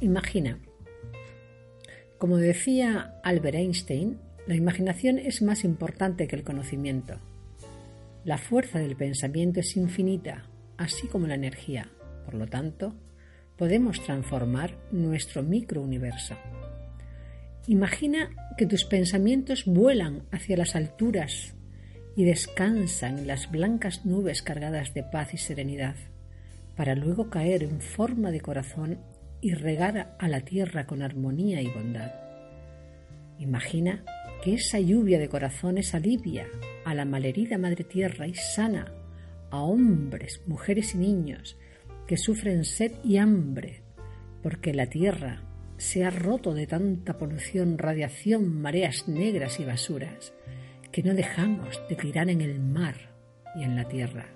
Imagina. Como decía Albert Einstein, la imaginación es más importante que el conocimiento. La fuerza del pensamiento es infinita, así como la energía. Por lo tanto, podemos transformar nuestro microuniverso. Imagina que tus pensamientos vuelan hacia las alturas y descansan en las blancas nubes cargadas de paz y serenidad, para luego caer en forma de corazón y regar a la tierra con armonía y bondad. Imagina que esa lluvia de corazones alivia a la malherida Madre Tierra y sana a hombres, mujeres y niños que sufren sed y hambre, porque la tierra se ha roto de tanta polución, radiación, mareas negras y basuras, que no dejamos de tirar en el mar y en la tierra.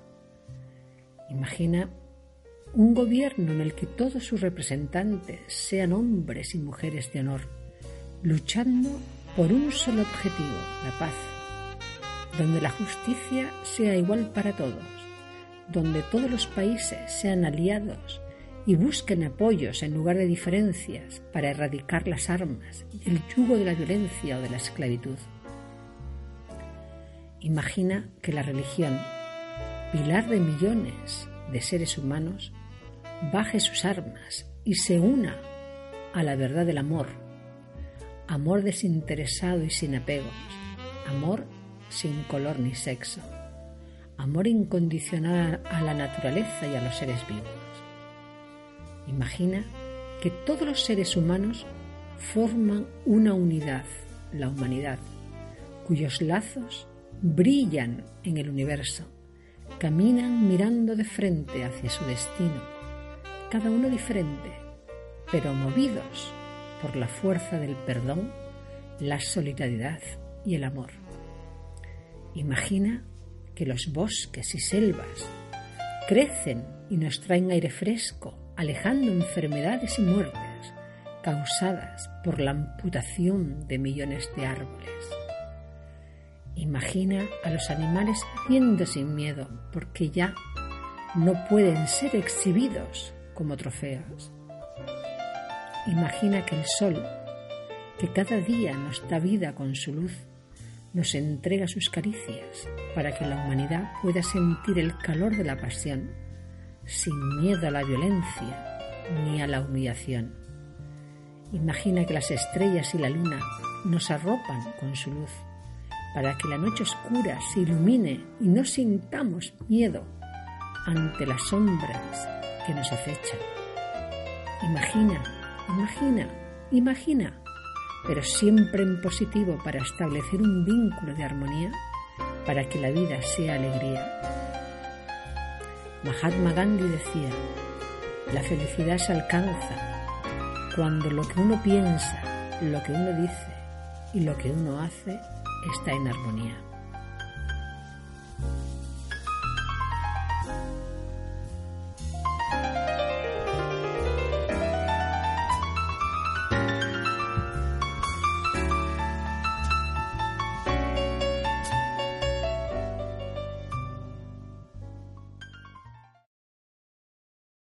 Imagina un gobierno en el que todos sus representantes sean hombres y mujeres de honor, luchando por un solo objetivo, la paz, donde la justicia sea igual para todos, donde todos los países sean aliados y busquen apoyos en lugar de diferencias para erradicar las armas y el yugo de la violencia o de la esclavitud. Imagina que la religión, pilar de millones de seres humanos, baje sus armas y se una a la verdad del amor. Amor desinteresado y sin apegos. Amor sin color ni sexo. Amor incondicional a la naturaleza y a los seres vivos. Imagina que todos los seres humanos forman una unidad, la humanidad, cuyos lazos brillan en el universo, caminan mirando de frente hacia su destino cada uno diferente, pero movidos por la fuerza del perdón, la solidaridad y el amor. Imagina que los bosques y selvas crecen y nos traen aire fresco, alejando enfermedades y muertes causadas por la amputación de millones de árboles. Imagina a los animales viendo sin miedo porque ya no pueden ser exhibidos como trofeos. Imagina que el sol, que cada día nos da vida con su luz, nos entrega sus caricias para que la humanidad pueda sentir el calor de la pasión, sin miedo a la violencia ni a la humillación. Imagina que las estrellas y la luna nos arropan con su luz, para que la noche oscura se ilumine y no sintamos miedo ante las sombras que nos acechan. Imagina, imagina, imagina, pero siempre en positivo para establecer un vínculo de armonía para que la vida sea alegría. Mahatma Gandhi decía, la felicidad se alcanza cuando lo que uno piensa, lo que uno dice y lo que uno hace está en armonía.